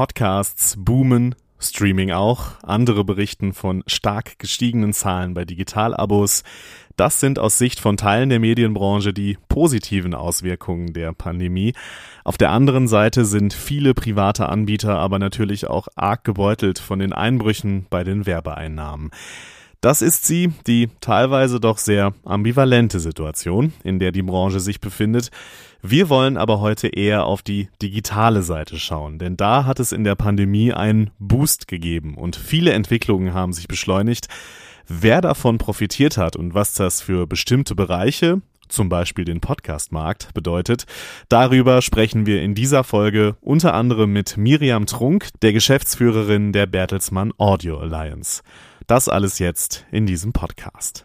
Podcasts boomen, Streaming auch. Andere berichten von stark gestiegenen Zahlen bei Digitalabos. Das sind aus Sicht von Teilen der Medienbranche die positiven Auswirkungen der Pandemie. Auf der anderen Seite sind viele private Anbieter aber natürlich auch arg gebeutelt von den Einbrüchen bei den Werbeeinnahmen. Das ist sie, die teilweise doch sehr ambivalente Situation, in der die Branche sich befindet. Wir wollen aber heute eher auf die digitale Seite schauen, denn da hat es in der Pandemie einen Boost gegeben und viele Entwicklungen haben sich beschleunigt. Wer davon profitiert hat und was das für bestimmte Bereiche, zum Beispiel den Podcastmarkt, bedeutet, darüber sprechen wir in dieser Folge unter anderem mit Miriam Trunk, der Geschäftsführerin der Bertelsmann Audio Alliance. Das alles jetzt in diesem Podcast.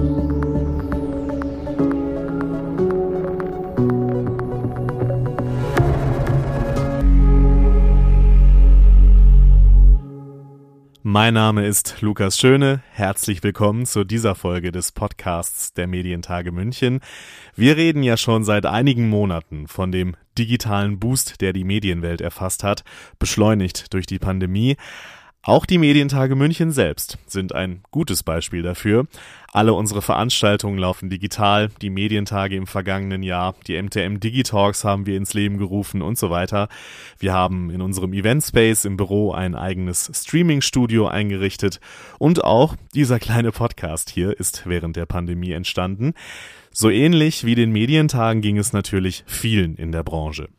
Mein Name ist Lukas Schöne. Herzlich willkommen zu dieser Folge des Podcasts der Medientage München. Wir reden ja schon seit einigen Monaten von dem digitalen Boost, der die Medienwelt erfasst hat, beschleunigt durch die Pandemie. Auch die Medientage München selbst sind ein gutes Beispiel dafür. Alle unsere Veranstaltungen laufen digital, die Medientage im vergangenen Jahr, die MTM Digitalks haben wir ins Leben gerufen und so weiter. Wir haben in unserem Eventspace im Büro ein eigenes Streaming-Studio eingerichtet und auch dieser kleine Podcast hier ist während der Pandemie entstanden. So ähnlich wie den Medientagen ging es natürlich vielen in der Branche.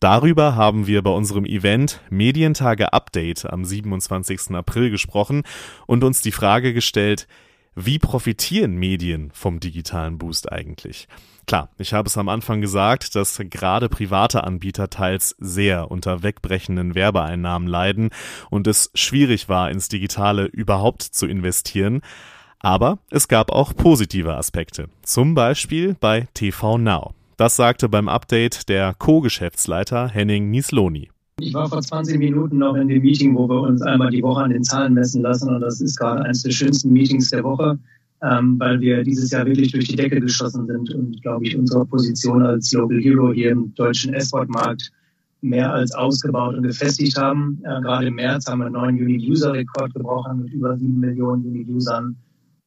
Darüber haben wir bei unserem Event Medientage Update am 27. April gesprochen und uns die Frage gestellt, wie profitieren Medien vom digitalen Boost eigentlich? Klar, ich habe es am Anfang gesagt, dass gerade private Anbieter teils sehr unter wegbrechenden Werbeeinnahmen leiden und es schwierig war, ins Digitale überhaupt zu investieren. Aber es gab auch positive Aspekte, zum Beispiel bei TV Now. Das sagte beim Update der Co-Geschäftsleiter Henning Niesloni. Ich war vor 20 Minuten noch in dem Meeting, wo wir uns einmal die Woche an den Zahlen messen lassen. Und das ist gerade eines der schönsten Meetings der Woche, ähm, weil wir dieses Jahr wirklich durch die Decke geschossen sind und, glaube ich, unsere Position als Local Hero hier im deutschen S-Wort-Markt mehr als ausgebaut und gefestigt haben. Äh, gerade im März haben wir einen neuen Unique-User-Rekord gebrochen mit über sieben Millionen Unique-Usern.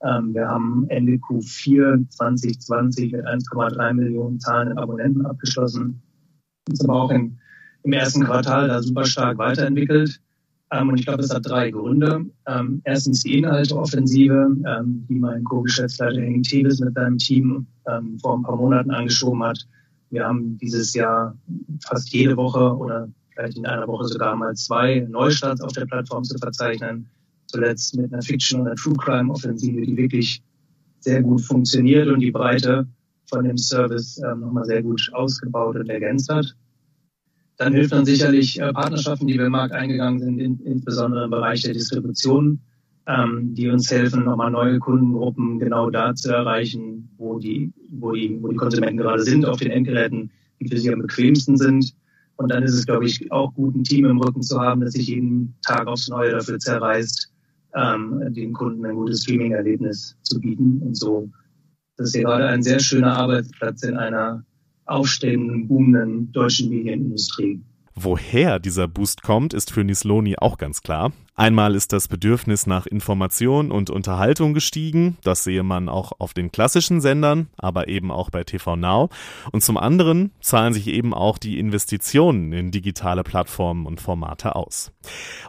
Ähm, wir haben Ende Q4 2020 mit 1,3 Millionen zahlenden Abonnenten abgeschlossen. Das ist aber auch im, im ersten Quartal da super stark weiterentwickelt. Ähm, und ich glaube, es hat drei Gründe. Ähm, erstens die Inhalteoffensive, die mein Co-Geschäftsleiter Henning Tevis mit seinem Team vor ein paar Monaten angeschoben hat. Wir haben dieses Jahr fast jede Woche oder vielleicht in einer Woche sogar mal zwei Neustarts auf der Plattform zu verzeichnen zuletzt mit einer Fiction- und einer True-Crime-Offensive, die wirklich sehr gut funktioniert und die Breite von dem Service ähm, nochmal sehr gut ausgebaut und ergänzt hat. Dann hilft dann sicherlich äh, Partnerschaften, die wir im Markt eingegangen sind, in, insbesondere im Bereich der Distribution, ähm, die uns helfen, nochmal neue Kundengruppen genau da zu erreichen, wo die, wo die, wo die Konsumenten gerade sind auf den Endgeräten, die für sie am bequemsten sind. Und dann ist es, glaube ich, auch gut, ein Team im Rücken zu haben, das sich jeden Tag aufs Neue dafür zerreißt, ähm, den Kunden ein gutes Streaming-Erlebnis zu bieten. Und so, das ist hier gerade ein sehr schöner Arbeitsplatz in einer aufstrebenden, boomenden deutschen Medienindustrie. Woher dieser Boost kommt, ist für Nisloni auch ganz klar. Einmal ist das Bedürfnis nach Information und Unterhaltung gestiegen, das sehe man auch auf den klassischen Sendern, aber eben auch bei TV Now. Und zum anderen zahlen sich eben auch die Investitionen in digitale Plattformen und Formate aus.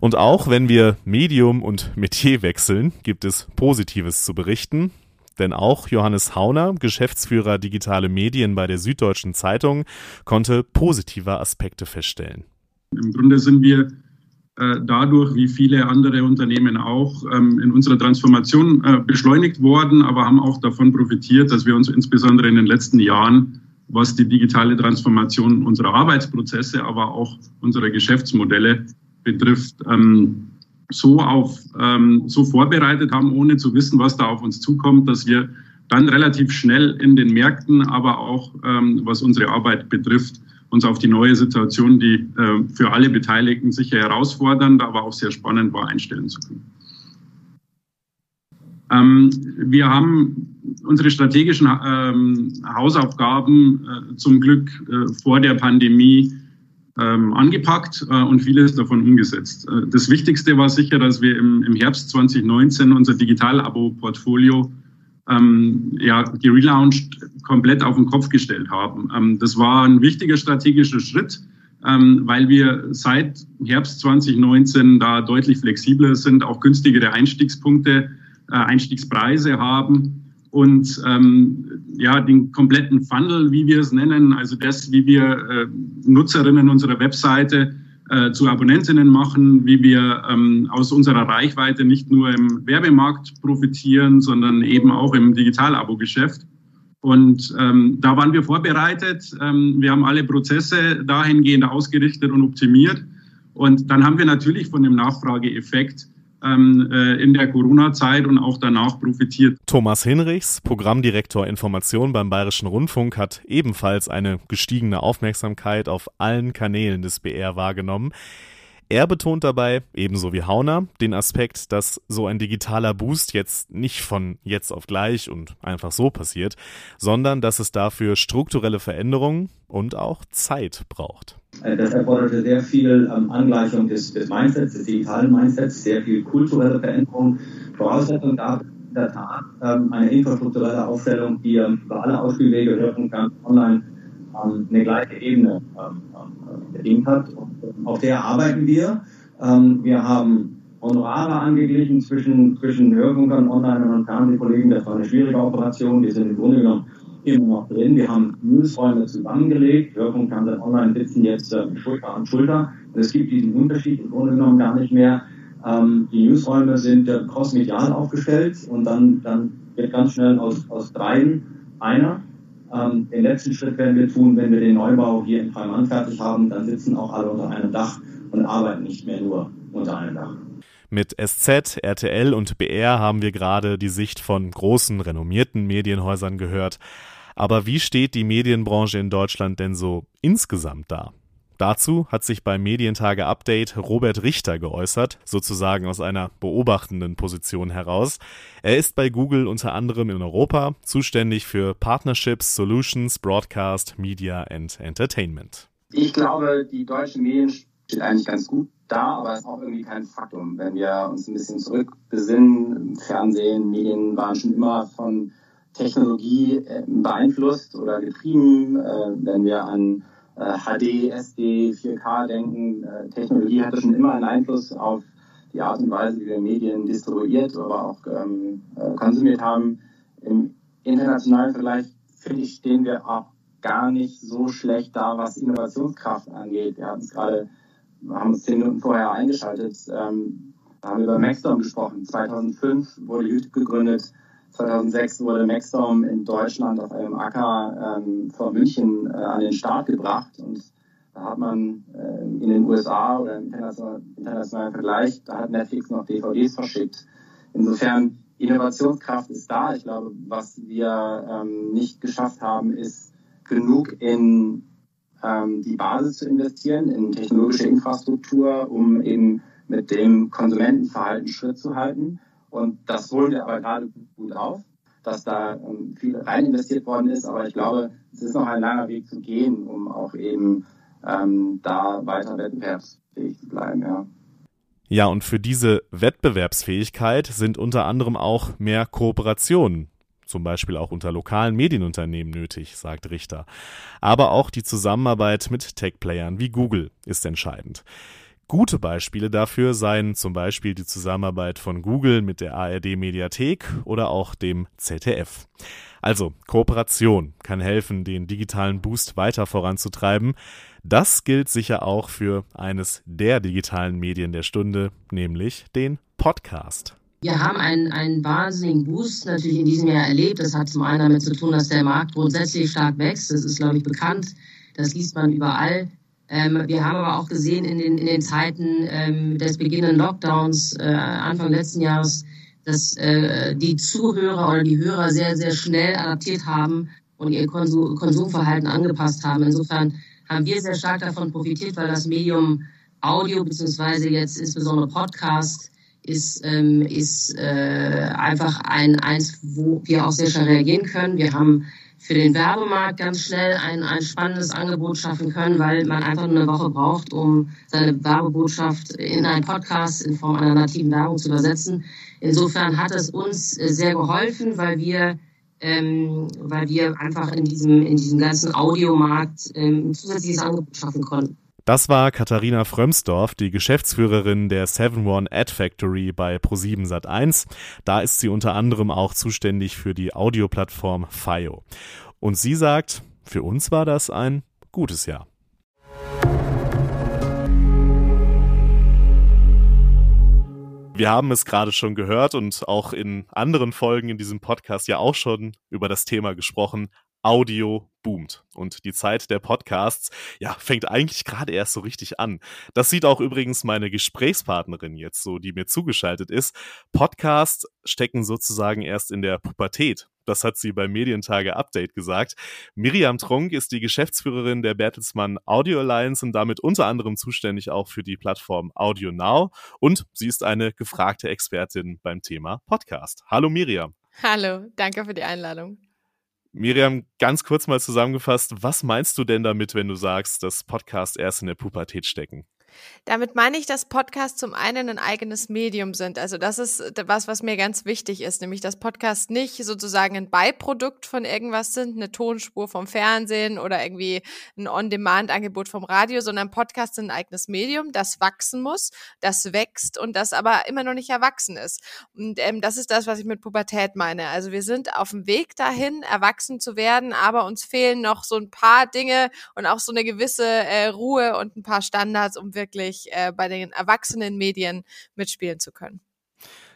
Und auch wenn wir Medium und Metier wechseln, gibt es Positives zu berichten. Denn auch Johannes Hauner, Geschäftsführer digitale Medien bei der Süddeutschen Zeitung, konnte positive Aspekte feststellen. Im Grunde sind wir äh, dadurch, wie viele andere Unternehmen auch, ähm, in unserer Transformation äh, beschleunigt worden, aber haben auch davon profitiert, dass wir uns insbesondere in den letzten Jahren, was die digitale Transformation unserer Arbeitsprozesse, aber auch unserer Geschäftsmodelle betrifft, ähm, so auf ähm, so vorbereitet haben, ohne zu wissen, was da auf uns zukommt, dass wir dann relativ schnell in den Märkten, aber auch ähm, was unsere Arbeit betrifft, uns auf die neue Situation, die äh, für alle Beteiligten sicher herausfordernd, aber auch sehr spannend war, einstellen zu können. Ähm, wir haben unsere strategischen ähm, Hausaufgaben äh, zum Glück äh, vor der Pandemie angepackt äh, und vieles davon umgesetzt. Äh, das Wichtigste war sicher, dass wir im, im Herbst 2019 unser Digital-Abo-Portfolio ähm, ja, gelauncht, komplett auf den Kopf gestellt haben. Ähm, das war ein wichtiger strategischer Schritt, ähm, weil wir seit Herbst 2019 da deutlich flexibler sind, auch günstigere Einstiegspunkte, äh, Einstiegspreise haben und ähm, ja, den kompletten Funnel, wie wir es nennen, also das, wie wir äh, Nutzerinnen unserer Webseite äh, zu Abonnentinnen machen, wie wir ähm, aus unserer Reichweite nicht nur im Werbemarkt profitieren, sondern eben auch im Digital-Abo-Geschäft. Und ähm, da waren wir vorbereitet. Ähm, wir haben alle Prozesse dahingehend ausgerichtet und optimiert. Und dann haben wir natürlich von dem Nachfrageeffekt ähm, äh, in der Corona-Zeit und auch danach profitiert. Thomas Hinrichs, Programmdirektor Information beim Bayerischen Rundfunk, hat ebenfalls eine gestiegene Aufmerksamkeit auf allen Kanälen des BR wahrgenommen. Er betont dabei, ebenso wie Hauner, den Aspekt, dass so ein digitaler Boost jetzt nicht von jetzt auf gleich und einfach so passiert, sondern dass es dafür strukturelle Veränderungen und auch Zeit braucht. Äh, das erforderte sehr viel ähm, Angleichung des, des Mindsets, des digitalen Mindsets, sehr viel kulturelle Veränderung. Voraussetzung dafür in der Tat ähm, eine infrastrukturelle Aufstellung, die ähm, über alle Ausspielwege, Hörfunkern, online ähm, eine gleiche Ebene ähm, ähm, bedient hat. Und auf der arbeiten wir. wir haben Honorare angeglichen zwischen, zwischen Hörfunkern, Online- und Fernsehkollegen. Das war eine schwierige Operation. Die sind im Grunde genommen immer noch drin. Wir haben Newsräume zusammengelegt. Wirkung kann online sitzen jetzt äh, Schulter an Schulter. Es gibt diesen Unterschied im Grunde genommen gar nicht mehr. Ähm, die Newsräume sind äh, crossmedial aufgestellt und dann, dann wird ganz schnell aus, aus dreien einer. Ähm, den letzten Schritt werden wir tun, wenn wir den Neubau hier in Freimann fertig haben. Dann sitzen auch alle unter einem Dach und arbeiten nicht mehr nur unter einem Dach. Mit SZ, RTL und BR haben wir gerade die Sicht von großen, renommierten Medienhäusern gehört. Aber wie steht die Medienbranche in Deutschland denn so insgesamt da? Dazu hat sich beim Medientage Update Robert Richter geäußert, sozusagen aus einer beobachtenden Position heraus. Er ist bei Google unter anderem in Europa zuständig für Partnerships, Solutions, Broadcast, Media and Entertainment. Ich glaube, die deutsche Medien steht eigentlich ganz gut da, aber es ist auch irgendwie kein Faktum. Wenn wir uns ein bisschen zurückbesinnen, Fernsehen, Medien waren schon immer von Technologie äh, beeinflusst oder getrieben. Äh, wenn wir an HD, SD, 4K denken, äh, Technologie hatte schon immer einen Einfluss auf die Art und Weise, wie wir Medien distribuiert, aber auch ähm, konsumiert haben. Im internationalen Vergleich, finde ich, stehen wir auch gar nicht so schlecht da, was Innovationskraft angeht. Wir hatten es gerade, haben uns zehn Minuten vorher eingeschaltet, ähm, haben wir über Maxstorm gesprochen. 2005 wurde YouTube gegründet. 2006 wurde Maxstorm in Deutschland auf einem Acker ähm, vor München äh, an den Start gebracht und da hat man äh, in den USA oder im internationalen Vergleich, da hat Netflix noch DVDs verschickt. Insofern Innovationskraft ist da. Ich glaube, was wir ähm, nicht geschafft haben, ist genug in ähm, die Basis zu investieren, in technologische Infrastruktur, um eben mit dem Konsumentenverhalten Schritt zu halten. Und das holen wir aber gerade gut auf, dass da ähm, viel rein investiert worden ist. Aber ich glaube, es ist noch ein langer Weg zu gehen, um auch eben ähm, da weiter wettbewerbsfähig zu bleiben. Ja. Ja, und für diese Wettbewerbsfähigkeit sind unter anderem auch mehr Kooperationen zum Beispiel auch unter lokalen Medienunternehmen nötig, sagt Richter. Aber auch die Zusammenarbeit mit Tech-Playern wie Google ist entscheidend. Gute Beispiele dafür seien zum Beispiel die Zusammenarbeit von Google mit der ARD Mediathek oder auch dem ZDF. Also Kooperation kann helfen, den digitalen Boost weiter voranzutreiben. Das gilt sicher auch für eines der digitalen Medien der Stunde, nämlich den Podcast. Wir haben einen, einen wahnsinnigen Boost natürlich in diesem Jahr erlebt. Das hat zum einen damit zu tun, dass der Markt grundsätzlich stark wächst. Das ist, glaube ich, bekannt. Das liest man überall. Ähm, wir haben aber auch gesehen in den, in den Zeiten ähm, des beginnenden Lockdowns äh, Anfang letzten Jahres, dass äh, die Zuhörer oder die Hörer sehr, sehr schnell adaptiert haben und ihr Konsum, Konsumverhalten angepasst haben. Insofern haben wir sehr stark davon profitiert, weil das Medium Audio beziehungsweise jetzt insbesondere Podcast ist, ähm, ist äh, einfach ein eins, wo wir auch sehr schnell reagieren können. Wir haben für den Werbemarkt ganz schnell ein, ein spannendes Angebot schaffen können, weil man einfach nur eine Woche braucht, um seine Werbebotschaft in einen Podcast in Form einer nativen Werbung zu übersetzen. Insofern hat es uns sehr geholfen, weil wir ähm, weil wir einfach in diesem, in diesem ganzen Audiomarkt ähm, zusätzliches Angebot schaffen konnten. Das war Katharina Frömsdorf, die Geschäftsführerin der 7-One Ad Factory bei Pro7 Sat1. Da ist sie unter anderem auch zuständig für die Audioplattform FIO. Und sie sagt, für uns war das ein gutes Jahr. Wir haben es gerade schon gehört und auch in anderen Folgen in diesem Podcast ja auch schon über das Thema gesprochen. Audio boomt. Und die Zeit der Podcasts, ja, fängt eigentlich gerade erst so richtig an. Das sieht auch übrigens meine Gesprächspartnerin jetzt so, die mir zugeschaltet ist. Podcasts stecken sozusagen erst in der Pubertät. Das hat sie beim Medientage Update gesagt. Miriam Trunk ist die Geschäftsführerin der Bertelsmann Audio Alliance und damit unter anderem zuständig auch für die Plattform Audio Now. Und sie ist eine gefragte Expertin beim Thema Podcast. Hallo Miriam. Hallo, danke für die Einladung. Miriam, ganz kurz mal zusammengefasst, was meinst du denn damit, wenn du sagst, dass Podcasts erst in der Pubertät stecken? Damit meine ich, dass Podcasts zum einen ein eigenes Medium sind. Also das ist was, was mir ganz wichtig ist, nämlich dass Podcasts nicht sozusagen ein Beiprodukt von irgendwas sind, eine Tonspur vom Fernsehen oder irgendwie ein On-Demand-Angebot vom Radio, sondern Podcasts sind ein eigenes Medium, das wachsen muss, das wächst und das aber immer noch nicht erwachsen ist. Und ähm, das ist das, was ich mit Pubertät meine. Also wir sind auf dem Weg dahin, erwachsen zu werden, aber uns fehlen noch so ein paar Dinge und auch so eine gewisse äh, Ruhe und ein paar Standards, um wirklich wirklich äh, bei den erwachsenen Medien mitspielen zu können.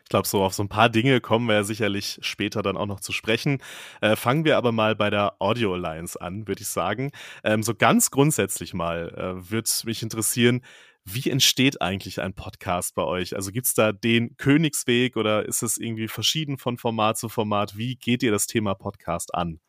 Ich glaube, so auf so ein paar Dinge kommen wir ja sicherlich später dann auch noch zu sprechen. Äh, fangen wir aber mal bei der Audio Alliance an, würde ich sagen. Ähm, so ganz grundsätzlich mal äh, würde mich interessieren, wie entsteht eigentlich ein Podcast bei euch? Also gibt es da den Königsweg oder ist es irgendwie verschieden von Format zu Format? Wie geht ihr das Thema Podcast an?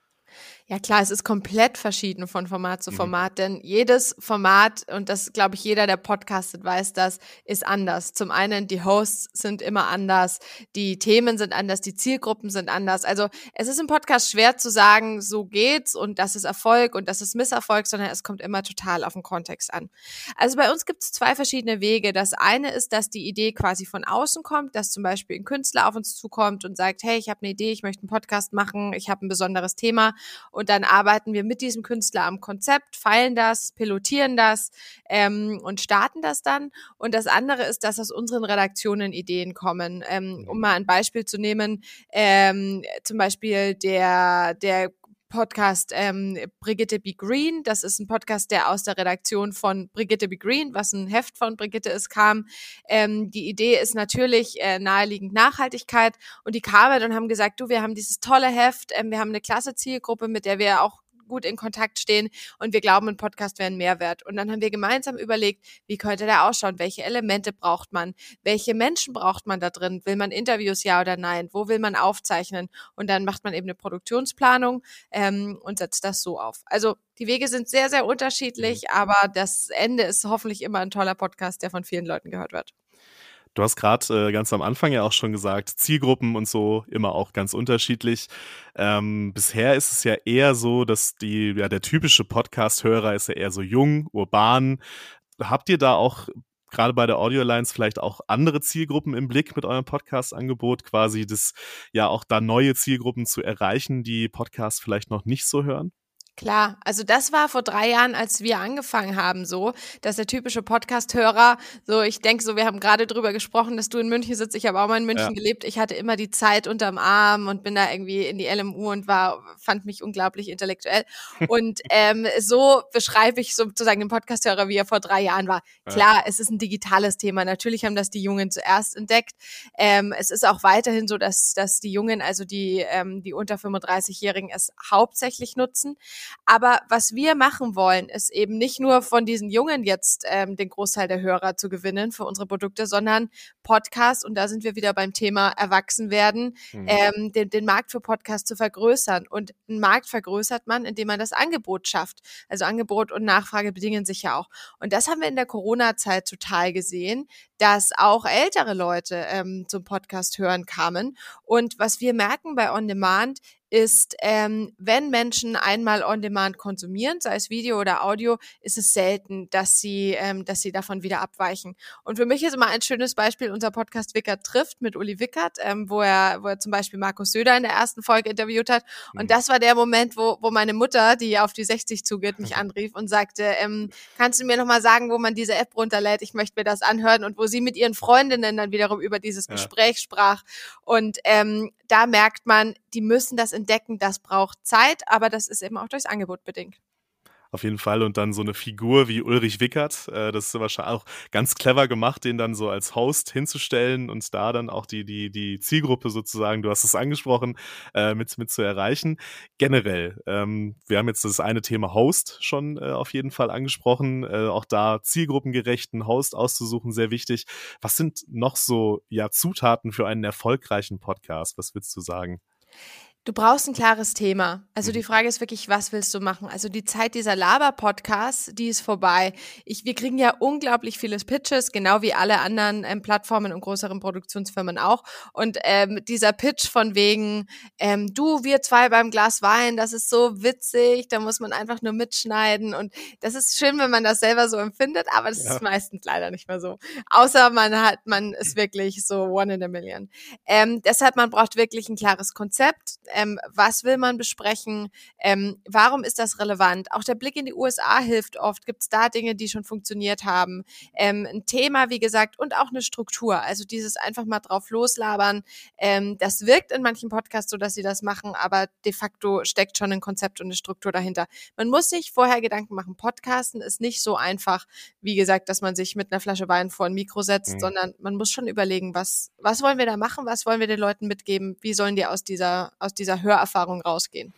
Ja klar, es ist komplett verschieden von Format zu mhm. Format, mhm. denn jedes Format, und das glaube ich jeder, der podcastet, weiß das, ist anders. Zum einen, die Hosts sind immer anders, die Themen sind anders, die Zielgruppen sind anders. Also es ist im Podcast schwer zu sagen, so geht's und das ist Erfolg und das ist Misserfolg, sondern es kommt immer total auf den Kontext an. Also bei uns gibt es zwei verschiedene Wege. Das eine ist, dass die Idee quasi von außen kommt, dass zum Beispiel ein Künstler auf uns zukommt und sagt, hey, ich habe eine Idee, ich möchte einen Podcast machen, ich habe ein besonderes Thema und dann arbeiten wir mit diesem Künstler am Konzept, feilen das, pilotieren das ähm, und starten das dann. Und das andere ist, dass aus unseren Redaktionen Ideen kommen. Ähm, um mhm. mal ein Beispiel zu nehmen, ähm, zum Beispiel der, der Podcast ähm, Brigitte B. Green. Das ist ein Podcast, der aus der Redaktion von Brigitte B. Green, was ein Heft von Brigitte ist, kam. Ähm, die Idee ist natürlich äh, naheliegend Nachhaltigkeit und die kamen und haben gesagt, du, wir haben dieses tolle Heft, ähm, wir haben eine klasse Zielgruppe, mit der wir auch gut in Kontakt stehen und wir glauben, ein Podcast wäre ein Mehrwert. Und dann haben wir gemeinsam überlegt, wie könnte der ausschauen? Welche Elemente braucht man? Welche Menschen braucht man da drin? Will man Interviews, ja oder nein? Wo will man aufzeichnen? Und dann macht man eben eine Produktionsplanung ähm, und setzt das so auf. Also die Wege sind sehr, sehr unterschiedlich, mhm. aber das Ende ist hoffentlich immer ein toller Podcast, der von vielen Leuten gehört wird. Du hast gerade äh, ganz am Anfang ja auch schon gesagt, Zielgruppen und so immer auch ganz unterschiedlich. Ähm, bisher ist es ja eher so, dass die, ja, der typische Podcast-Hörer ist ja eher so jung, urban. Habt ihr da auch gerade bei der Audio Alliance vielleicht auch andere Zielgruppen im Blick mit eurem Podcast-Angebot, quasi das ja auch da neue Zielgruppen zu erreichen, die Podcasts vielleicht noch nicht so hören? Klar, also das war vor drei Jahren, als wir angefangen haben, so, dass der typische Podcast-Hörer, so, ich denke so, wir haben gerade drüber gesprochen, dass du in München sitzt, ich habe auch mal in München ja. gelebt, ich hatte immer die Zeit unterm Arm und bin da irgendwie in die LMU und war, fand mich unglaublich intellektuell. Und ähm, so beschreibe ich sozusagen den Podcast-Hörer, wie er vor drei Jahren war. Klar, ja. es ist ein digitales Thema. Natürlich haben das die Jungen zuerst entdeckt. Ähm, es ist auch weiterhin so, dass, dass die Jungen, also die, ähm, die unter 35-Jährigen, es hauptsächlich nutzen. Aber was wir machen wollen, ist eben nicht nur von diesen Jungen jetzt ähm, den Großteil der Hörer zu gewinnen für unsere Produkte, sondern Podcast, und da sind wir wieder beim Thema Erwachsenwerden, mhm. ähm, den, den Markt für Podcast zu vergrößern. Und einen Markt vergrößert man, indem man das Angebot schafft. Also Angebot und Nachfrage bedingen sich ja auch. Und das haben wir in der Corona-Zeit total gesehen, dass auch ältere Leute ähm, zum Podcast hören kamen. Und was wir merken bei On Demand ist, ähm, wenn Menschen einmal on demand konsumieren, sei es Video oder Audio, ist es selten, dass sie, ähm, dass sie davon wieder abweichen. Und für mich ist immer ein schönes Beispiel unser Podcast Wickert trifft mit Uli Wickert, ähm, wo er, wo er zum Beispiel Markus Söder in der ersten Folge interviewt hat. Und mhm. das war der Moment, wo, wo meine Mutter, die auf die 60 zugeht, mich anrief und sagte, ähm, kannst du mir nochmal sagen, wo man diese App runterlädt? Ich möchte mir das anhören und wo sie mit ihren Freundinnen dann wiederum über dieses ja. Gespräch sprach. Und ähm, da merkt man, die müssen das entdecken, das braucht Zeit, aber das ist eben auch durchs Angebot bedingt. Auf jeden Fall. Und dann so eine Figur wie Ulrich Wickert, äh, das ist wahrscheinlich auch ganz clever gemacht, den dann so als Host hinzustellen und da dann auch die, die, die Zielgruppe sozusagen, du hast es angesprochen, äh, mit, mit zu erreichen. Generell, ähm, wir haben jetzt das eine Thema Host schon äh, auf jeden Fall angesprochen. Auch da zielgruppengerechten Host auszusuchen, sehr wichtig. Was sind noch so ja Zutaten für einen erfolgreichen Podcast? Was willst du sagen? Du brauchst ein klares Thema. Also die mhm. Frage ist wirklich, was willst du machen? Also die Zeit dieser Laber-Podcasts, die ist vorbei. Ich, wir kriegen ja unglaublich viele Pitches, genau wie alle anderen ähm, Plattformen und größeren Produktionsfirmen auch. Und ähm, dieser Pitch von wegen, ähm, du, wir zwei beim Glas Wein, das ist so witzig, da muss man einfach nur mitschneiden. Und das ist schön, wenn man das selber so empfindet, aber das ja. ist meistens leider nicht mehr so. Außer man hat, man ist wirklich so one in a million. Ähm, deshalb, man braucht wirklich ein klares Konzept ähm, was will man besprechen, ähm, warum ist das relevant. Auch der Blick in die USA hilft oft, gibt es da Dinge, die schon funktioniert haben. Ähm, ein Thema, wie gesagt, und auch eine Struktur. Also dieses einfach mal drauf loslabern, ähm, das wirkt in manchen Podcasts so, dass sie das machen, aber de facto steckt schon ein Konzept und eine Struktur dahinter. Man muss sich vorher Gedanken machen. Podcasten ist nicht so einfach, wie gesagt, dass man sich mit einer Flasche Wein vor ein Mikro setzt, mhm. sondern man muss schon überlegen, was, was wollen wir da machen, was wollen wir den Leuten mitgeben, wie sollen die aus dieser, aus dieser Hörerfahrung rausgehen.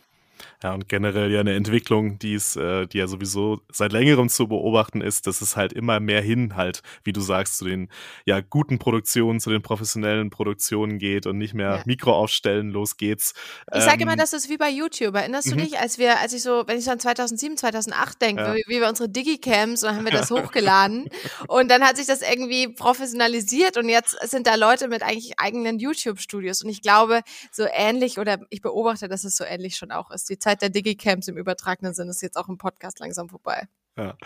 Ja, und generell ja eine Entwicklung, die ist, äh, die ja sowieso seit längerem zu beobachten ist, dass es halt immer mehr hin halt, wie du sagst, zu den ja guten Produktionen, zu den professionellen Produktionen geht und nicht mehr ja. Mikro aufstellen, los geht's. Ich ähm, sage immer, das ist wie bei YouTube. Erinnerst du mhm. dich, als wir, als ich so, wenn ich so an 2007, 2008 denke, ja. wie, wie wir unsere Digicams und dann haben wir das hochgeladen und dann hat sich das irgendwie professionalisiert und jetzt sind da Leute mit eigentlich eigenen YouTube-Studios und ich glaube, so ähnlich oder ich beobachte, dass es so ähnlich schon auch ist die Zeit der Digicamps im übertragenen Sinn ist jetzt auch im Podcast langsam vorbei. Ja,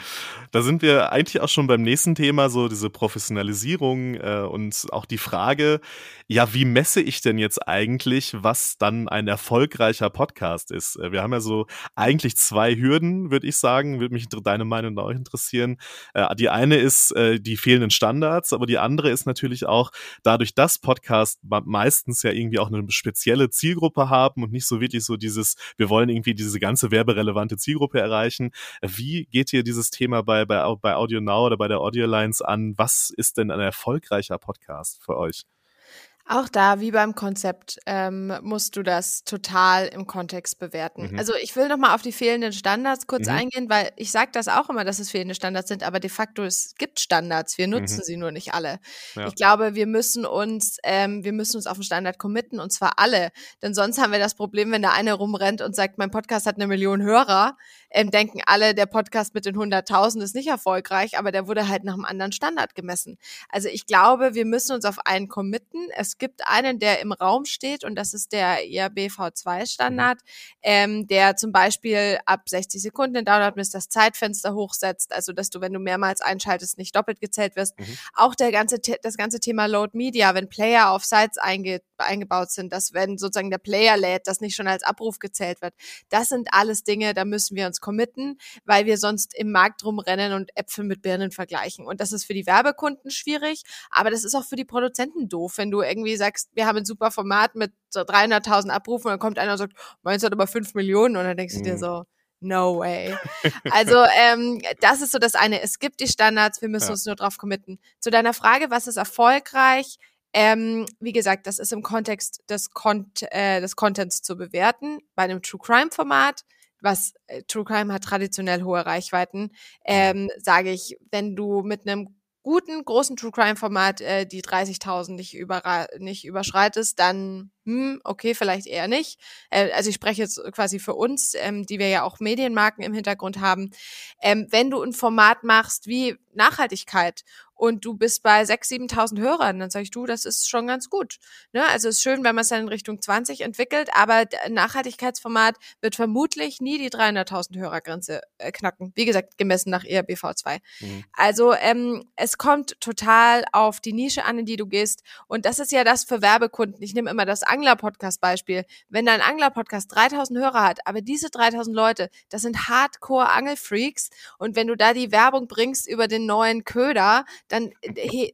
da sind wir eigentlich auch schon beim nächsten Thema, so diese Professionalisierung äh, und auch die Frage, ja, wie messe ich denn jetzt eigentlich, was dann ein erfolgreicher Podcast ist? Äh, wir haben ja so eigentlich zwei Hürden, würde ich sagen, würde mich deine Meinung auch interessieren. Äh, die eine ist äh, die fehlenden Standards, aber die andere ist natürlich auch dadurch, dass Podcasts meistens ja irgendwie auch eine spezielle Zielgruppe haben und nicht so wirklich so dieses, wir wollen irgendwie diese ganze werberelevante Zielgruppe erreichen. Wie geht ihr dieses Thema bei, bei, bei Audio Now oder bei der Audio Alliance an? Was ist denn ein erfolgreicher Podcast für euch? Auch da, wie beim Konzept, ähm, musst du das total im Kontext bewerten. Mhm. Also ich will noch mal auf die fehlenden Standards kurz mhm. eingehen, weil ich sage das auch immer, dass es fehlende Standards sind, aber de facto es gibt Standards, wir nutzen mhm. sie nur nicht alle. Ja. Ich glaube, wir müssen uns, ähm, wir müssen uns auf den Standard committen und zwar alle, denn sonst haben wir das Problem, wenn der eine rumrennt und sagt, mein Podcast hat eine Million Hörer, ähm, denken alle, der Podcast mit den 100.000 ist nicht erfolgreich, aber der wurde halt nach einem anderen Standard gemessen. Also ich glaube, wir müssen uns auf einen committen. Es gibt einen, der im Raum steht und das ist der IAB V2-Standard, mhm. ähm, der zum Beispiel ab 60 Sekunden in Download das Zeitfenster hochsetzt, also dass du, wenn du mehrmals einschaltest, nicht doppelt gezählt wirst. Mhm. Auch der ganze, das ganze Thema Load Media, wenn Player auf Sites einge, eingebaut sind, dass wenn sozusagen der Player lädt, das nicht schon als Abruf gezählt wird. Das sind alles Dinge, da müssen wir uns committen, weil wir sonst im Markt rumrennen und Äpfel mit Birnen vergleichen. Und das ist für die Werbekunden schwierig, aber das ist auch für die Produzenten doof, wenn du irgendwie sagst, wir haben ein super Format mit so 300.000 Abrufen und dann kommt einer und sagt, meins hat aber 5 Millionen und dann denkst du dir mhm. so, no way. Also ähm, das ist so das eine. Es gibt die Standards, wir müssen ja. uns nur drauf committen. Zu deiner Frage, was ist erfolgreich? Ähm, wie gesagt, das ist im Kontext des, Con äh, des Contents zu bewerten. Bei einem True Crime Format was äh, True Crime hat traditionell hohe Reichweiten, ähm, sage ich, wenn du mit einem guten, großen True Crime Format äh, die 30.000 nicht, über, nicht überschreitest, dann hm, okay, vielleicht eher nicht. Äh, also ich spreche jetzt quasi für uns, ähm, die wir ja auch Medienmarken im Hintergrund haben. Ähm, wenn du ein Format machst wie Nachhaltigkeit und du bist bei 6.000, 7.000 Hörern, dann sage ich, du, das ist schon ganz gut. Ne? Also es ist schön, wenn man es dann in Richtung 20 entwickelt, aber ein Nachhaltigkeitsformat wird vermutlich nie die 300.000 Hörergrenze äh, knacken. Wie gesagt, gemessen nach ERBV2. Mhm. Also ähm, es kommt total auf die Nische an, in die du gehst und das ist ja das für Werbekunden. Ich nehme immer das Angler-Podcast-Beispiel. Wenn dein Angler-Podcast 3000 Hörer hat, aber diese 3000 Leute, das sind Hardcore-Angelfreaks und wenn du da die Werbung bringst über den neuen Köder, dann,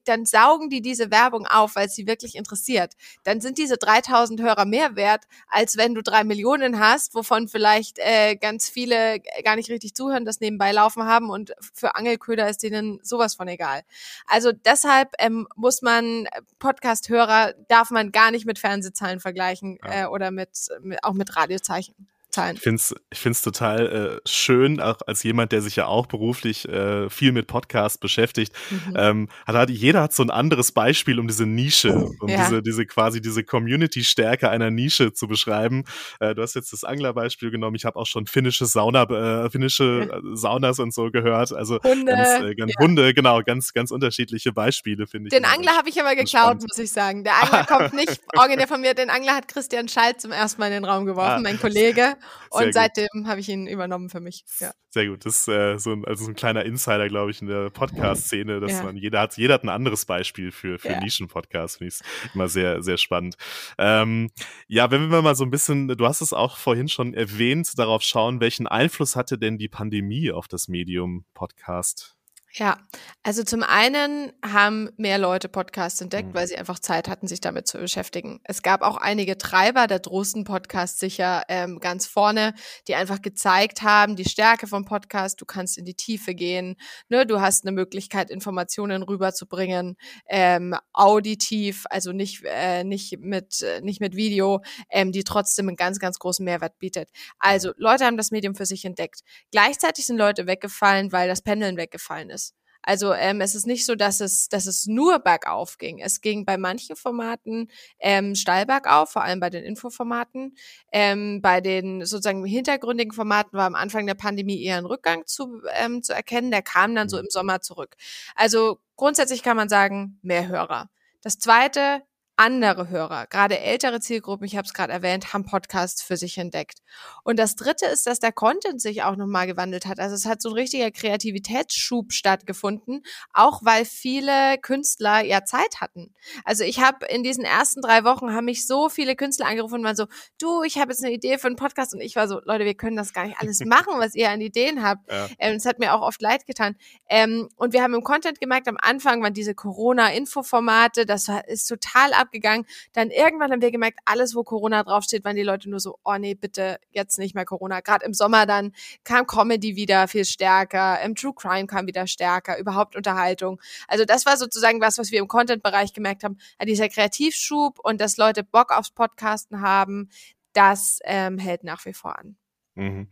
dann saugen die diese Werbung auf, weil es sie wirklich interessiert. Dann sind diese 3000 Hörer mehr wert, als wenn du drei Millionen hast, wovon vielleicht äh, ganz viele gar nicht richtig zuhören, das nebenbei laufen haben und für Angelköder ist denen sowas von egal. Also deshalb ähm, muss man Podcast-Hörer darf man gar nicht mit Fernsehzahlen vergleichen ja. äh, oder mit, mit auch mit Radiozeichen. Zahlen. Ich finde es ich find's total äh, schön, auch als jemand, der sich ja auch beruflich äh, viel mit Podcasts beschäftigt. Mhm. Ähm, hat, jeder hat so ein anderes Beispiel, um diese Nische, um ja. diese, diese quasi diese Community-Stärke einer Nische zu beschreiben. Äh, du hast jetzt das Anglerbeispiel genommen. Ich habe auch schon finnische Sauna, äh, finnische äh, Saunas und so gehört. Also Hunde, ganz, äh, ganz ja. Hunde, genau, ganz, ganz unterschiedliche Beispiele, finde ich. Den Angler habe ich aber geklaut, spannend. muss ich sagen. Der Angler kommt nicht originär von mir. Den Angler hat Christian Schalt zum ersten Mal in den Raum geworfen, ah. mein Kollege. Und seitdem habe ich ihn übernommen für mich. Ja. Sehr gut. Das ist äh, so, ein, also so ein kleiner Insider, glaube ich, in der Podcast-Szene, dass ja. man, jeder hat, jeder hat ein anderes Beispiel für, für ja. Nischen-Podcasts. Finde ich immer sehr, sehr spannend. Ähm, ja, wenn wir mal so ein bisschen, du hast es auch vorhin schon erwähnt, darauf schauen, welchen Einfluss hatte denn die Pandemie auf das Medium Podcast? Ja, also zum einen haben mehr Leute Podcasts entdeckt, mhm. weil sie einfach Zeit hatten, sich damit zu beschäftigen. Es gab auch einige Treiber, der Drosten-Podcast sicher ähm, ganz vorne, die einfach gezeigt haben, die Stärke vom Podcast, du kannst in die Tiefe gehen, ne, du hast eine Möglichkeit, Informationen rüberzubringen, ähm, auditiv, also nicht, äh, nicht, mit, äh, nicht mit Video, ähm, die trotzdem einen ganz, ganz großen Mehrwert bietet. Also Leute haben das Medium für sich entdeckt. Gleichzeitig sind Leute weggefallen, weil das Pendeln weggefallen ist. Also ähm, es ist nicht so, dass es, dass es nur bergauf ging. Es ging bei manchen Formaten ähm, steil bergauf, vor allem bei den Infoformaten. Ähm, bei den sozusagen hintergründigen Formaten war am Anfang der Pandemie eher ein Rückgang zu, ähm, zu erkennen. Der kam dann so mhm. im Sommer zurück. Also grundsätzlich kann man sagen, mehr Hörer. Das zweite, andere Hörer, gerade ältere Zielgruppen, ich habe es gerade erwähnt, haben Podcasts für sich entdeckt. Und das Dritte ist, dass der Content sich auch nochmal gewandelt hat. Also es hat so ein richtiger Kreativitätsschub stattgefunden, auch weil viele Künstler ja Zeit hatten. Also ich habe in diesen ersten drei Wochen haben mich so viele Künstler angerufen und waren so, du, ich habe jetzt eine Idee für einen Podcast und ich war so, Leute, wir können das gar nicht alles machen, was ihr an Ideen habt. Ja. Ähm, es hat mir auch oft leid getan. Ähm, und wir haben im Content gemerkt, am Anfang waren diese Corona-Infoformate, das ist total abgegangen. Dann irgendwann haben wir gemerkt, alles, wo Corona draufsteht, waren die Leute nur so, oh nee, bitte jetzt nicht mehr Corona. Gerade im Sommer dann kam Comedy wieder viel stärker, im True Crime kam wieder stärker, überhaupt Unterhaltung. Also das war sozusagen was, was wir im Content-Bereich gemerkt haben, dieser Kreativschub und dass Leute Bock aufs Podcasten haben, das ähm, hält nach wie vor an. Mhm.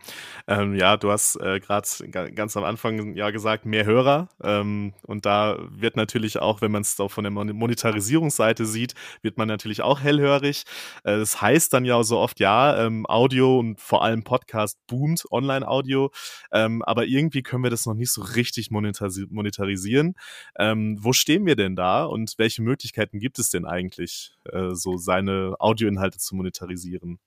Ähm, ja, du hast äh, gerade ganz am Anfang ja gesagt, mehr Hörer. Ähm, und da wird natürlich auch, wenn man es auch von der Monetarisierungsseite sieht, wird man natürlich auch hellhörig. Äh, das heißt dann ja so oft, ja, ähm, Audio und vor allem Podcast boomt, Online-Audio. Ähm, aber irgendwie können wir das noch nicht so richtig monetarisi monetarisieren. Ähm, wo stehen wir denn da und welche Möglichkeiten gibt es denn eigentlich, äh, so seine Audioinhalte zu monetarisieren?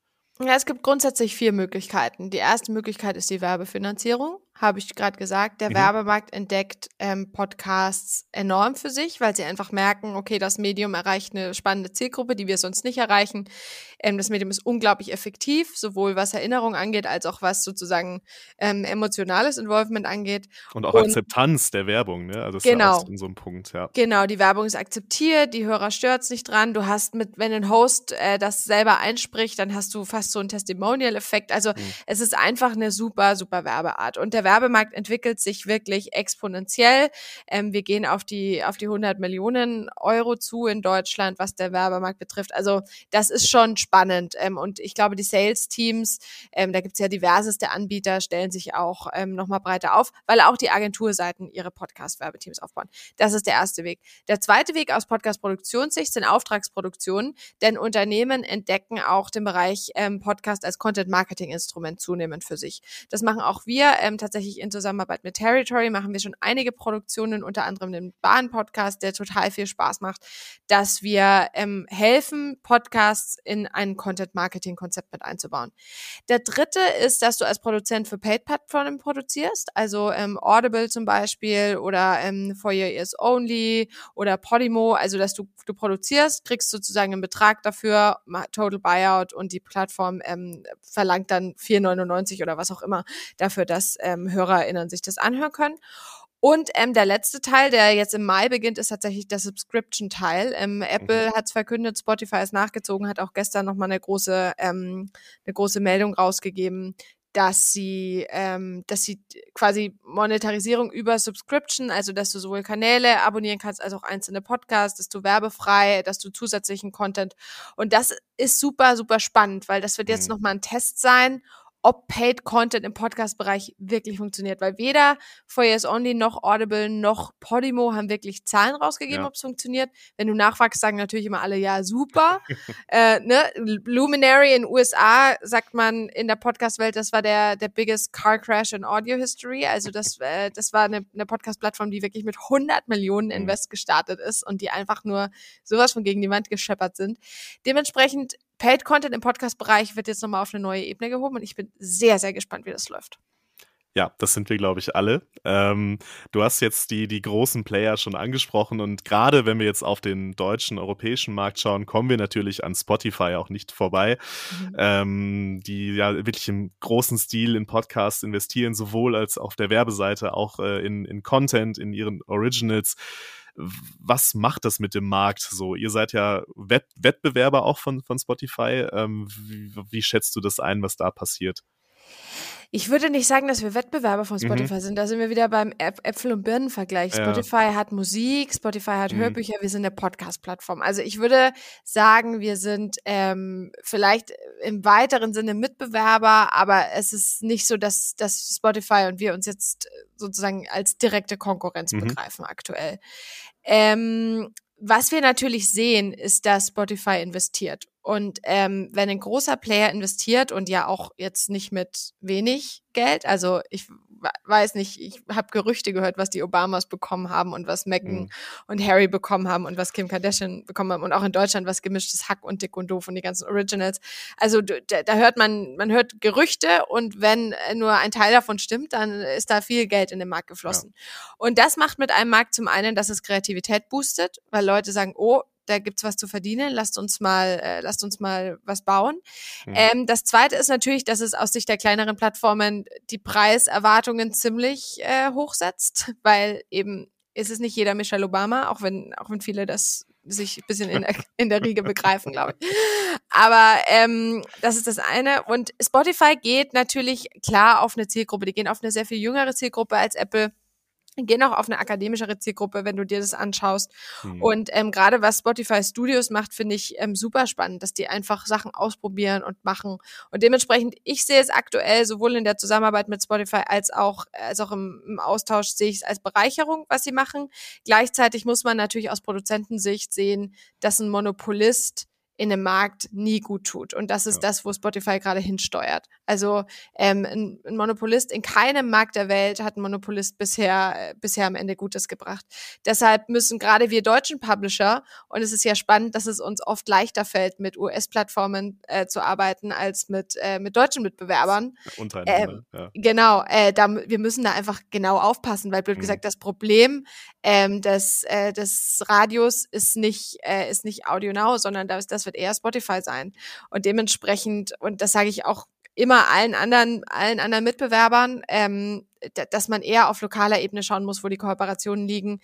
Ja, es gibt grundsätzlich vier Möglichkeiten. Die erste Möglichkeit ist die Werbefinanzierung habe ich gerade gesagt, der mhm. Werbemarkt entdeckt ähm, Podcasts enorm für sich, weil sie einfach merken, okay, das Medium erreicht eine spannende Zielgruppe, die wir sonst nicht erreichen. Ähm, das Medium ist unglaublich effektiv, sowohl was Erinnerung angeht, als auch was sozusagen ähm, emotionales Involvement angeht. Und auch Und, Akzeptanz der Werbung, ne? Also das genau, ist ja in so einem Punkt, ja. Genau, die Werbung ist akzeptiert, die Hörer stört's nicht dran. Du hast mit, wenn ein Host äh, das selber einspricht, dann hast du fast so einen Testimonial-Effekt. Also mhm. es ist einfach eine super, super Werbeart. Und der Werbemarkt entwickelt sich wirklich exponentiell. Ähm, wir gehen auf die, auf die 100 Millionen Euro zu in Deutschland, was der Werbemarkt betrifft. Also das ist schon spannend. Ähm, und ich glaube, die Sales-Teams, ähm, da gibt's ja diverseste Anbieter, stellen sich auch ähm, nochmal breiter auf, weil auch die Agenturseiten ihre Podcast-Werbeteams aufbauen. Das ist der erste Weg. Der zweite Weg aus Podcast-Produktionssicht sind Auftragsproduktionen, denn Unternehmen entdecken auch den Bereich ähm, Podcast als Content-Marketing-Instrument zunehmend für sich. Das machen auch wir ähm, tatsächlich in Zusammenarbeit mit Territory, machen wir schon einige Produktionen, unter anderem den Bahn-Podcast, der total viel Spaß macht, dass wir ähm, helfen, Podcasts in ein Content-Marketing-Konzept mit einzubauen. Der dritte ist, dass du als Produzent für Paid-Plattformen produzierst, also ähm, Audible zum Beispiel oder ähm, For Your Ears Only oder Podimo, also dass du, du produzierst, kriegst sozusagen einen Betrag dafür, Total Buyout und die Plattform ähm, verlangt dann 4,99 oder was auch immer dafür, dass ähm, HörerInnen sich das anhören können. Und ähm, der letzte Teil, der jetzt im Mai beginnt, ist tatsächlich der Subscription-Teil. Ähm, Apple mhm. hat es verkündet, Spotify ist nachgezogen, hat auch gestern nochmal eine große, ähm, eine große Meldung rausgegeben, dass sie, ähm, dass sie quasi Monetarisierung über Subscription, also dass du sowohl Kanäle abonnieren kannst als auch einzelne Podcasts, dass du werbefrei, dass du zusätzlichen Content. Und das ist super, super spannend, weil das wird jetzt mhm. nochmal ein Test sein ob Paid Content im Podcast-Bereich wirklich funktioniert, weil weder For Years Only noch Audible noch Podimo haben wirklich Zahlen rausgegeben, ja. ob es funktioniert. Wenn du nachfragst, sagen natürlich immer alle, ja, super. äh, ne? Luminary in USA sagt man in der Podcast-Welt, das war der, der biggest car crash in Audio History. Also das, äh, das war eine, eine Podcast-Plattform, die wirklich mit 100 Millionen mhm. Invest gestartet ist und die einfach nur sowas von gegen die Wand gescheppert sind. Dementsprechend Paid Content im Podcast-Bereich wird jetzt nochmal auf eine neue Ebene gehoben und ich bin sehr, sehr gespannt, wie das läuft. Ja, das sind wir, glaube ich, alle. Ähm, du hast jetzt die, die großen Player schon angesprochen und gerade wenn wir jetzt auf den deutschen, europäischen Markt schauen, kommen wir natürlich an Spotify auch nicht vorbei, mhm. ähm, die ja wirklich im großen Stil in Podcasts investieren, sowohl als auf der Werbeseite, auch äh, in, in Content, in ihren Originals was macht das mit dem Markt so? Ihr seid ja Wett Wettbewerber auch von, von Spotify. Ähm, wie, wie schätzt du das ein, was da passiert? Ich würde nicht sagen, dass wir Wettbewerber von mhm. Spotify mhm. sind. Da sind wir wieder beim Äpfel- und Birnen-Vergleich. Spotify ja. hat Musik, Spotify hat mhm. Hörbücher, wir sind eine Podcast-Plattform. Also ich würde sagen, wir sind ähm, vielleicht im weiteren Sinne Mitbewerber, aber es ist nicht so, dass, dass Spotify und wir uns jetzt sozusagen als direkte Konkurrenz mhm. begreifen aktuell. Ähm, was wir natürlich sehen, ist, dass Spotify investiert. Und ähm, wenn ein großer Player investiert und ja auch jetzt nicht mit wenig Geld, also ich weiß nicht, ich habe Gerüchte gehört, was die Obamas bekommen haben und was Meghan mhm. und Harry bekommen haben und was Kim Kardashian bekommen haben und auch in Deutschland was gemischtes Hack und dick und doof und die ganzen Originals. Also da, da hört man, man hört Gerüchte und wenn nur ein Teil davon stimmt, dann ist da viel Geld in den Markt geflossen. Ja. Und das macht mit einem Markt zum einen, dass es Kreativität boostet, weil Leute sagen, oh, da gibt's was zu verdienen, lasst uns mal, äh, lasst uns mal was bauen. Mhm. Ähm, das zweite ist natürlich, dass es aus Sicht der kleineren Plattformen die Preiserwartungen ziemlich äh, hochsetzt, weil eben ist es nicht jeder Michelle Obama, auch wenn, auch wenn viele das sich ein bisschen in der, in der Riege begreifen, glaube ich. Aber ähm, das ist das eine. Und Spotify geht natürlich klar auf eine Zielgruppe. Die gehen auf eine sehr viel jüngere Zielgruppe als Apple gehen auch auf eine akademischere Zielgruppe, wenn du dir das anschaust. Mhm. Und ähm, gerade was Spotify Studios macht, finde ich ähm, super spannend, dass die einfach Sachen ausprobieren und machen. Und dementsprechend, ich sehe es aktuell sowohl in der Zusammenarbeit mit Spotify als auch, als auch im, im Austausch sehe ich es als Bereicherung, was sie machen. Gleichzeitig muss man natürlich aus Produzentensicht sehen, dass ein Monopolist in einem Markt nie gut tut. Und das ist ja. das, wo Spotify gerade hinsteuert. Also ähm, ein, Monopolist in keinem Markt der Welt hat ein Monopolist bisher äh, bisher am Ende Gutes gebracht. Deshalb müssen gerade wir deutschen Publisher und es ist ja spannend, dass es uns oft leichter fällt, mit US-Plattformen äh, zu arbeiten als mit äh, mit deutschen Mitbewerbern. Untereinander. Ähm, ja. Genau, äh, da, wir müssen da einfach genau aufpassen, weil blöd mhm. gesagt das Problem ähm, des äh, des Radios ist nicht äh, ist nicht Audio Now, sondern das das wird eher Spotify sein. Und dementsprechend, und das sage ich auch immer allen anderen, allen anderen Mitbewerbern, ähm, dass man eher auf lokaler Ebene schauen muss, wo die Kooperationen liegen,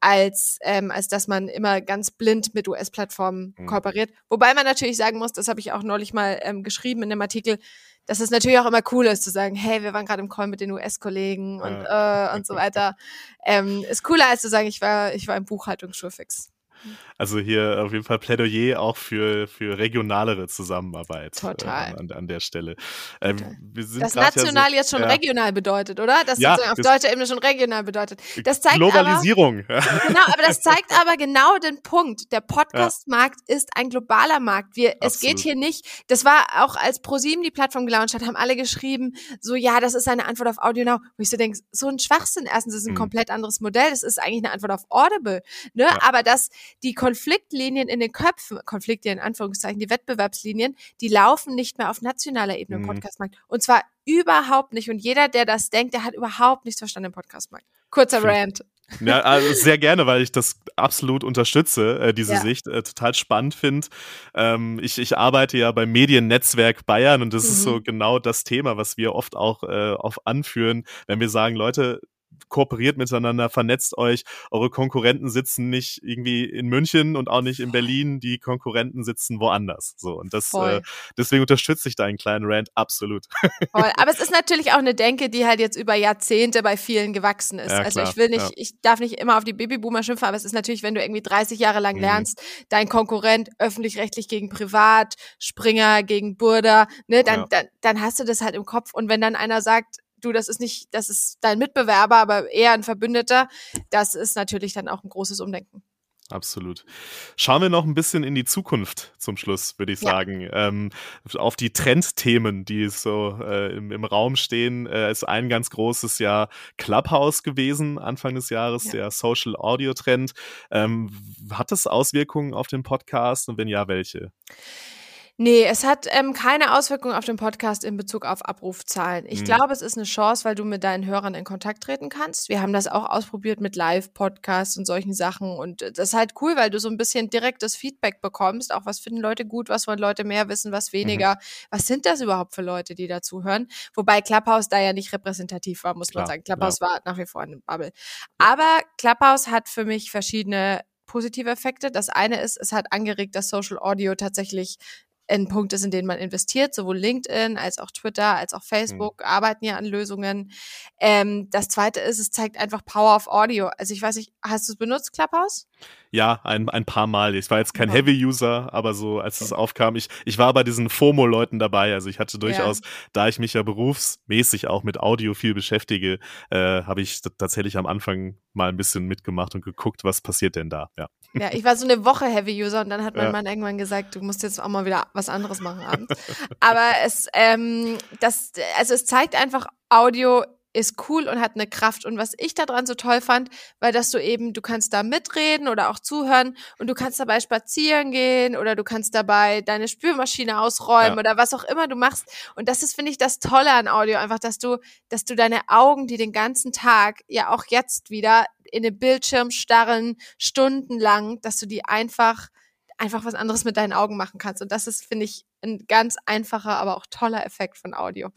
als, ähm, als dass man immer ganz blind mit US-Plattformen mhm. kooperiert. Wobei man natürlich sagen muss, das habe ich auch neulich mal ähm, geschrieben in dem Artikel, dass es natürlich auch immer cool ist zu sagen, hey, wir waren gerade im Call mit den US-Kollegen und, äh, und so weiter. Ähm, ist cooler als zu sagen, ich war, ich war im Buchhaltungsschulfix. Also hier auf jeden Fall Plädoyer auch für, für regionalere Zusammenarbeit. Total. Äh, an, an der Stelle. Äh, das national ja so, jetzt schon ja. regional bedeutet, oder? Das ja, auf deutscher Ebene schon regional bedeutet. Das zeigt Globalisierung. Aber, genau, aber das zeigt aber genau den Punkt. Der Podcast-Markt ja. ist ein globaler Markt. Wir, es geht hier nicht, das war auch als ProSieben die Plattform gelauncht hat, haben alle geschrieben, so ja, das ist eine Antwort auf Audio Now. Wo ich so denke, so ein Schwachsinn. Erstens ist es ein hm. komplett anderes Modell. Das ist eigentlich eine Antwort auf Audible. Ne? Aber das, die Konfliktlinien in den Köpfen, Konflikte in Anführungszeichen, die Wettbewerbslinien, die laufen nicht mehr auf nationaler Ebene im mhm. Podcastmarkt. Und zwar überhaupt nicht. Und jeder, der das denkt, der hat überhaupt nichts verstanden im Podcastmarkt. Kurzer Rant. Ja, also sehr gerne, weil ich das absolut unterstütze, äh, diese ja. Sicht, äh, total spannend finde. Ähm, ich, ich arbeite ja beim Mediennetzwerk Bayern und das mhm. ist so mhm. genau das Thema, was wir oft auch äh, auf anführen, wenn wir sagen, Leute, kooperiert miteinander, vernetzt euch. Eure Konkurrenten sitzen nicht irgendwie in München und auch nicht in Berlin. Die Konkurrenten sitzen woanders. So und das äh, deswegen unterstütze ich deinen kleinen Rant absolut. Voll. Aber es ist natürlich auch eine Denke, die halt jetzt über Jahrzehnte bei vielen gewachsen ist. Ja, also ich will nicht, ja. ich darf nicht immer auf die Babyboomer schimpfen, aber es ist natürlich, wenn du irgendwie 30 Jahre lang mhm. lernst, dein Konkurrent öffentlich-rechtlich gegen Privat, Springer gegen Burda, ne, dann, ja. dann, dann hast du das halt im Kopf. Und wenn dann einer sagt, du, das ist nicht, das ist dein Mitbewerber, aber eher ein Verbündeter, das ist natürlich dann auch ein großes Umdenken. Absolut. Schauen wir noch ein bisschen in die Zukunft zum Schluss, würde ich ja. sagen. Ähm, auf die Trendthemen, die so äh, im, im, Raum stehen, äh, ist ein ganz großes Jahr Clubhouse gewesen, Anfang des Jahres, ja. der Social Audio Trend. Ähm, hat das Auswirkungen auf den Podcast und wenn ja, welche? Nee, es hat ähm, keine Auswirkung auf den Podcast in Bezug auf Abrufzahlen. Ich mhm. glaube, es ist eine Chance, weil du mit deinen Hörern in Kontakt treten kannst. Wir haben das auch ausprobiert mit Live-Podcasts und solchen Sachen. Und das ist halt cool, weil du so ein bisschen direktes Feedback bekommst. Auch was finden Leute gut, was wollen Leute mehr wissen, was weniger. Mhm. Was sind das überhaupt für Leute, die dazuhören? Wobei Clubhouse da ja nicht repräsentativ war, muss klar, man sagen. Clubhouse klar. war nach wie vor eine Bubble. Aber Clubhouse hat für mich verschiedene positive Effekte. Das eine ist, es hat angeregt, dass Social Audio tatsächlich ein Punkt ist, in den man investiert. Sowohl LinkedIn als auch Twitter als auch mhm. Facebook mhm. arbeiten ja an Lösungen. Ähm, das zweite ist, es zeigt einfach Power of Audio. Also ich weiß nicht, hast du es benutzt, Clubhouse? Ja, ein, ein paar Mal. Ich war jetzt kein ja. Heavy-User, aber so, als es aufkam, ich, ich war bei diesen FOMO-Leuten dabei. Also ich hatte durchaus, ja. da ich mich ja berufsmäßig auch mit Audio viel beschäftige, äh, habe ich tatsächlich am Anfang mal ein bisschen mitgemacht und geguckt, was passiert denn da. Ja, ja ich war so eine Woche Heavy-User und dann hat mein ja. Mann irgendwann gesagt, du musst jetzt auch mal wieder was anderes machen abends. aber es, ähm, das, also es zeigt einfach Audio ist cool und hat eine Kraft. Und was ich daran so toll fand, war, dass du eben, du kannst da mitreden oder auch zuhören und du kannst dabei spazieren gehen oder du kannst dabei deine Spülmaschine ausräumen ja. oder was auch immer du machst. Und das ist, finde ich, das Tolle an Audio, einfach, dass du, dass du deine Augen, die den ganzen Tag, ja auch jetzt wieder in den Bildschirm starren, stundenlang, dass du die einfach, einfach was anderes mit deinen Augen machen kannst. Und das ist, finde ich, ein ganz einfacher, aber auch toller Effekt von Audio.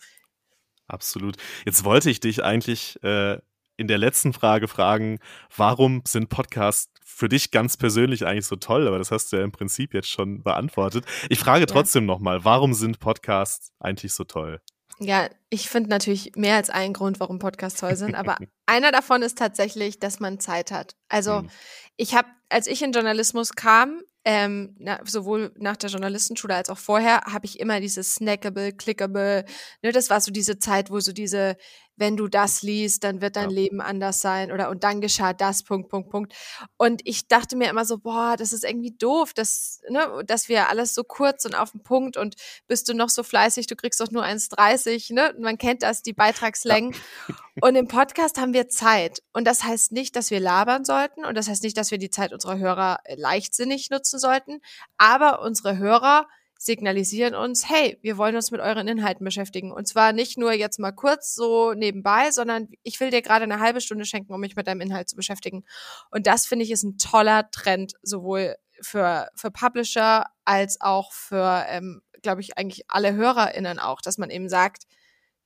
Absolut. Jetzt wollte ich dich eigentlich äh, in der letzten Frage fragen, warum sind Podcasts für dich ganz persönlich eigentlich so toll? Aber das hast du ja im Prinzip jetzt schon beantwortet. Ich frage trotzdem ja. nochmal, warum sind Podcasts eigentlich so toll? Ja, ich finde natürlich mehr als einen Grund, warum Podcasts toll sind, aber einer davon ist tatsächlich, dass man Zeit hat. Also hm. ich habe, als ich in Journalismus kam, ähm, na, sowohl nach der Journalistenschule als auch vorher, habe ich immer dieses Snackable, Clickable, ne, das war so diese Zeit, wo so diese wenn du das liest, dann wird dein ja. Leben anders sein oder und dann geschah das, Punkt, Punkt, Punkt. Und ich dachte mir immer so, boah, das ist irgendwie doof, dass, ne, dass wir alles so kurz und auf den Punkt und bist du noch so fleißig, du kriegst doch nur 1,30, ne? Man kennt das, die Beitragslängen. Ja. Und im Podcast haben wir Zeit. Und das heißt nicht, dass wir labern sollten und das heißt nicht, dass wir die Zeit unserer Hörer leichtsinnig nutzen sollten, aber unsere Hörer signalisieren uns, hey, wir wollen uns mit euren Inhalten beschäftigen. Und zwar nicht nur jetzt mal kurz so nebenbei, sondern ich will dir gerade eine halbe Stunde schenken, um mich mit deinem Inhalt zu beschäftigen. Und das finde ich ist ein toller Trend, sowohl für, für Publisher als auch für, ähm, glaube ich, eigentlich alle HörerInnen auch, dass man eben sagt,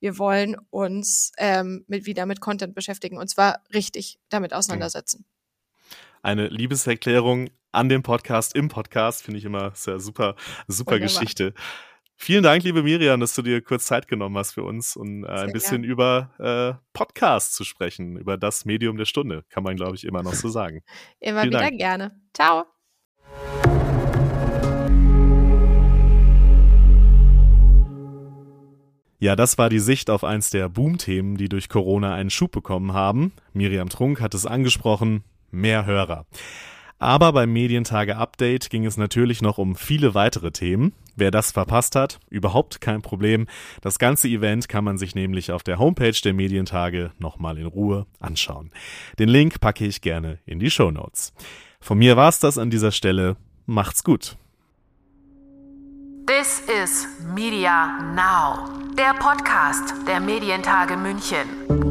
wir wollen uns ähm, mit, wieder mit Content beschäftigen und zwar richtig damit auseinandersetzen. Eine Liebeserklärung an dem Podcast, im Podcast, finde ich immer sehr super, super Wunderbar. Geschichte. Vielen Dank, liebe Miriam, dass du dir kurz Zeit genommen hast für uns und äh, ein bisschen gern. über äh, Podcasts zu sprechen, über das Medium der Stunde, kann man, glaube ich, immer noch so sagen. immer Vielen wieder Dank. gerne. Ciao. Ja, das war die Sicht auf eins der Boomthemen, die durch Corona einen Schub bekommen haben. Miriam Trunk hat es angesprochen, mehr Hörer. Aber beim Medientage Update ging es natürlich noch um viele weitere Themen. Wer das verpasst hat, überhaupt kein Problem. Das ganze Event kann man sich nämlich auf der Homepage der Medientage nochmal in Ruhe anschauen. Den Link packe ich gerne in die Show Notes. Von mir war's das an dieser Stelle. Macht's gut. This is Media Now, der Podcast der Medientage München.